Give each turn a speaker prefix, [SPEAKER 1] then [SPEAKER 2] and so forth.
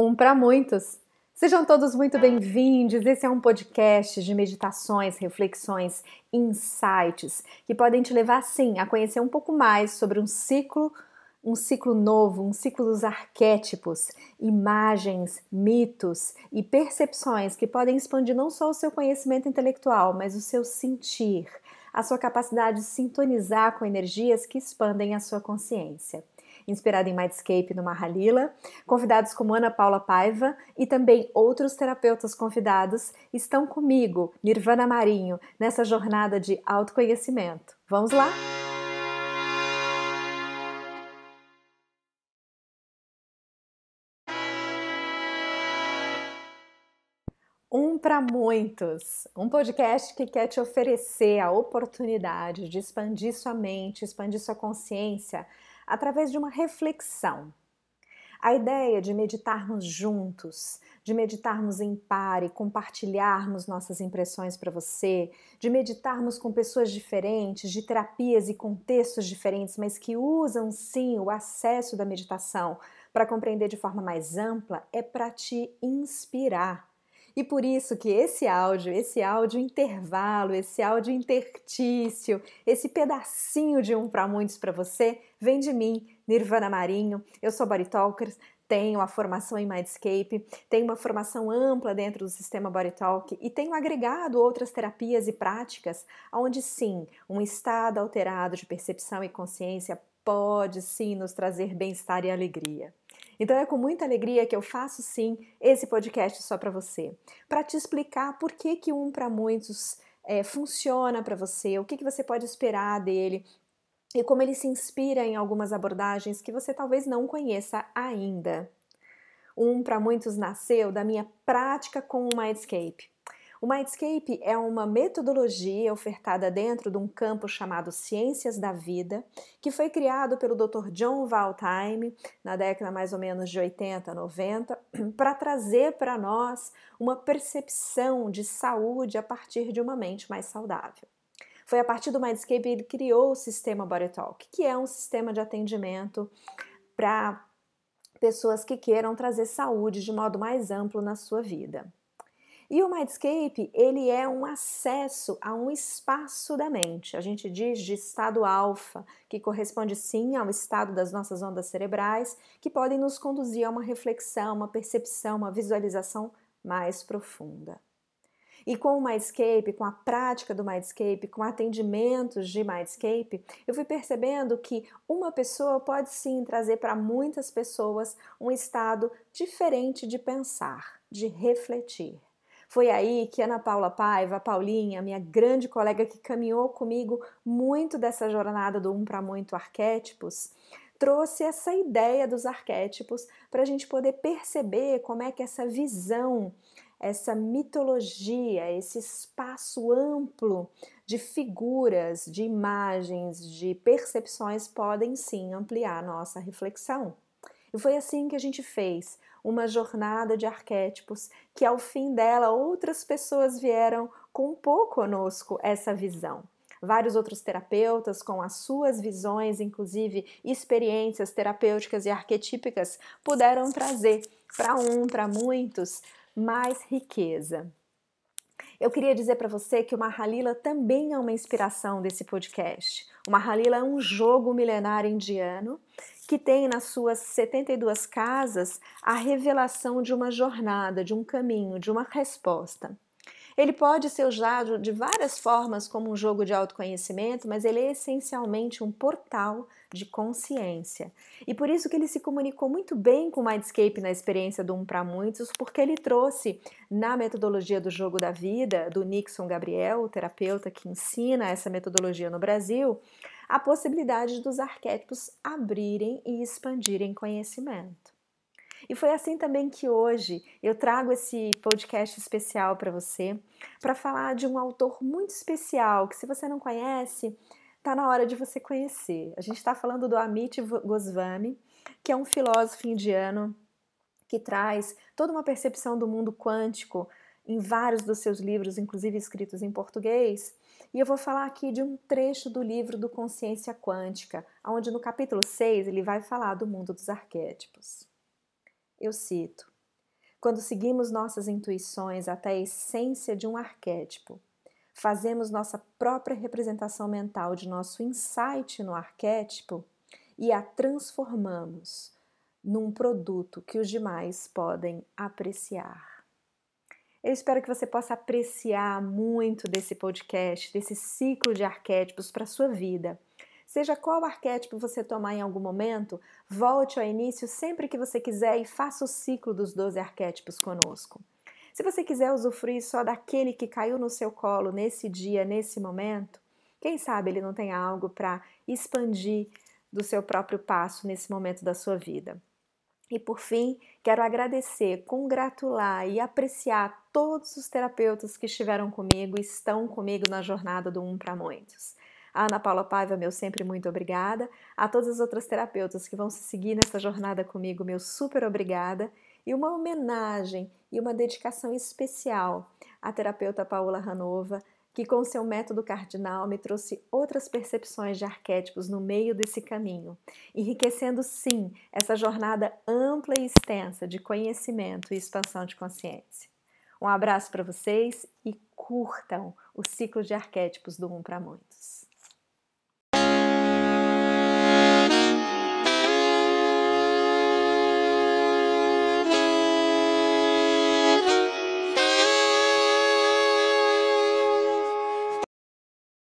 [SPEAKER 1] Um para muitos. Sejam todos muito bem-vindos. Esse é um podcast de meditações, reflexões, insights que podem te levar sim a conhecer um pouco mais sobre um ciclo, um ciclo novo, um ciclo dos arquétipos, imagens, mitos e percepções que podem expandir não só o seu conhecimento intelectual, mas o seu sentir, a sua capacidade de sintonizar com energias que expandem a sua consciência inspirada em Mindscape no Mahalila. Convidados como Ana Paula Paiva e também outros terapeutas convidados estão comigo, Nirvana Marinho, nessa jornada de autoconhecimento. Vamos lá? Um para muitos, um podcast que quer te oferecer a oportunidade de expandir sua mente, expandir sua consciência através de uma reflexão. A ideia de meditarmos juntos, de meditarmos em par e compartilharmos nossas impressões para você, de meditarmos com pessoas diferentes, de terapias e contextos diferentes, mas que usam sim o acesso da meditação para compreender de forma mais ampla, é para te inspirar e por isso que esse áudio, esse áudio intervalo, esse áudio intertício, esse pedacinho de um para muitos para você, vem de mim, Nirvana Marinho. Eu sou Body Talkers, tenho a formação em Mindscape, tenho uma formação ampla dentro do sistema Body Talk e tenho agregado outras terapias e práticas onde sim, um estado alterado de percepção e consciência pode sim nos trazer bem-estar e alegria. Então é com muita alegria que eu faço sim esse podcast só para você, para te explicar por que que um para muitos é, funciona para você, o que, que você pode esperar dele e como ele se inspira em algumas abordagens que você talvez não conheça ainda. Um para muitos nasceu da minha prática com o Mindscape. O Mindscape é uma metodologia ofertada dentro de um campo chamado Ciências da Vida, que foi criado pelo Dr. John Valtime na década mais ou menos de 80, 90, para trazer para nós uma percepção de saúde a partir de uma mente mais saudável. Foi a partir do Mindscape que ele criou o sistema Body Talk, que é um sistema de atendimento para pessoas que queiram trazer saúde de modo mais amplo na sua vida. E o Mindscape, ele é um acesso a um espaço da mente. A gente diz de estado alfa, que corresponde sim ao estado das nossas ondas cerebrais, que podem nos conduzir a uma reflexão, uma percepção, uma visualização mais profunda. E com o Mindscape, com a prática do Mindscape, com atendimentos de Mindscape, eu fui percebendo que uma pessoa pode sim trazer para muitas pessoas um estado diferente de pensar, de refletir. Foi aí que Ana Paula Paiva, Paulinha, minha grande colega que caminhou comigo muito dessa jornada do Um para Muito Arquétipos, trouxe essa ideia dos arquétipos para a gente poder perceber como é que essa visão, essa mitologia, esse espaço amplo de figuras, de imagens, de percepções podem sim ampliar a nossa reflexão. E foi assim que a gente fez uma jornada de arquétipos que ao fim dela outras pessoas vieram compor conosco essa visão. Vários outros terapeutas com as suas visões, inclusive experiências terapêuticas e arquetípicas, puderam trazer para um, para muitos, mais riqueza. Eu queria dizer para você que o Mahalila também é uma inspiração desse podcast. O Mahalila é um jogo milenário indiano que tem nas suas 72 casas a revelação de uma jornada, de um caminho, de uma resposta. Ele pode ser usado de várias formas como um jogo de autoconhecimento, mas ele é essencialmente um portal de consciência. E por isso que ele se comunicou muito bem com o Mindscape na experiência do Um para Muitos, porque ele trouxe na metodologia do jogo da vida, do Nixon Gabriel, o terapeuta que ensina essa metodologia no Brasil, a possibilidade dos arquétipos abrirem e expandirem conhecimento. E foi assim também que hoje eu trago esse podcast especial para você, para falar de um autor muito especial que, se você não conhece, está na hora de você conhecer. A gente está falando do Amit Goswami, que é um filósofo indiano que traz toda uma percepção do mundo quântico em vários dos seus livros, inclusive escritos em português. E eu vou falar aqui de um trecho do livro do Consciência Quântica, onde no capítulo 6 ele vai falar do mundo dos arquétipos. Eu cito: Quando seguimos nossas intuições até a essência de um arquétipo, fazemos nossa própria representação mental de nosso insight no arquétipo e a transformamos num produto que os demais podem apreciar. Eu espero que você possa apreciar muito desse podcast, desse ciclo de arquétipos para sua vida. Seja qual arquétipo você tomar em algum momento, volte ao início sempre que você quiser e faça o ciclo dos 12 arquétipos conosco. Se você quiser usufruir só daquele que caiu no seu colo nesse dia, nesse momento, quem sabe ele não tem algo para expandir do seu próprio passo nesse momento da sua vida. E por fim, quero agradecer, congratular e apreciar todos os terapeutas que estiveram comigo e estão comigo na jornada do Um para Muitos. A Ana Paula Paiva, meu sempre muito obrigada. A todas as outras terapeutas que vão se seguir nessa jornada comigo, meu super obrigada. E uma homenagem e uma dedicação especial à terapeuta Paula Ranova, que com seu método cardinal me trouxe outras percepções de arquétipos no meio desse caminho, enriquecendo sim essa jornada ampla e extensa de conhecimento e expansão de consciência. Um abraço para vocês e curtam o ciclo de arquétipos do Um para Muitos.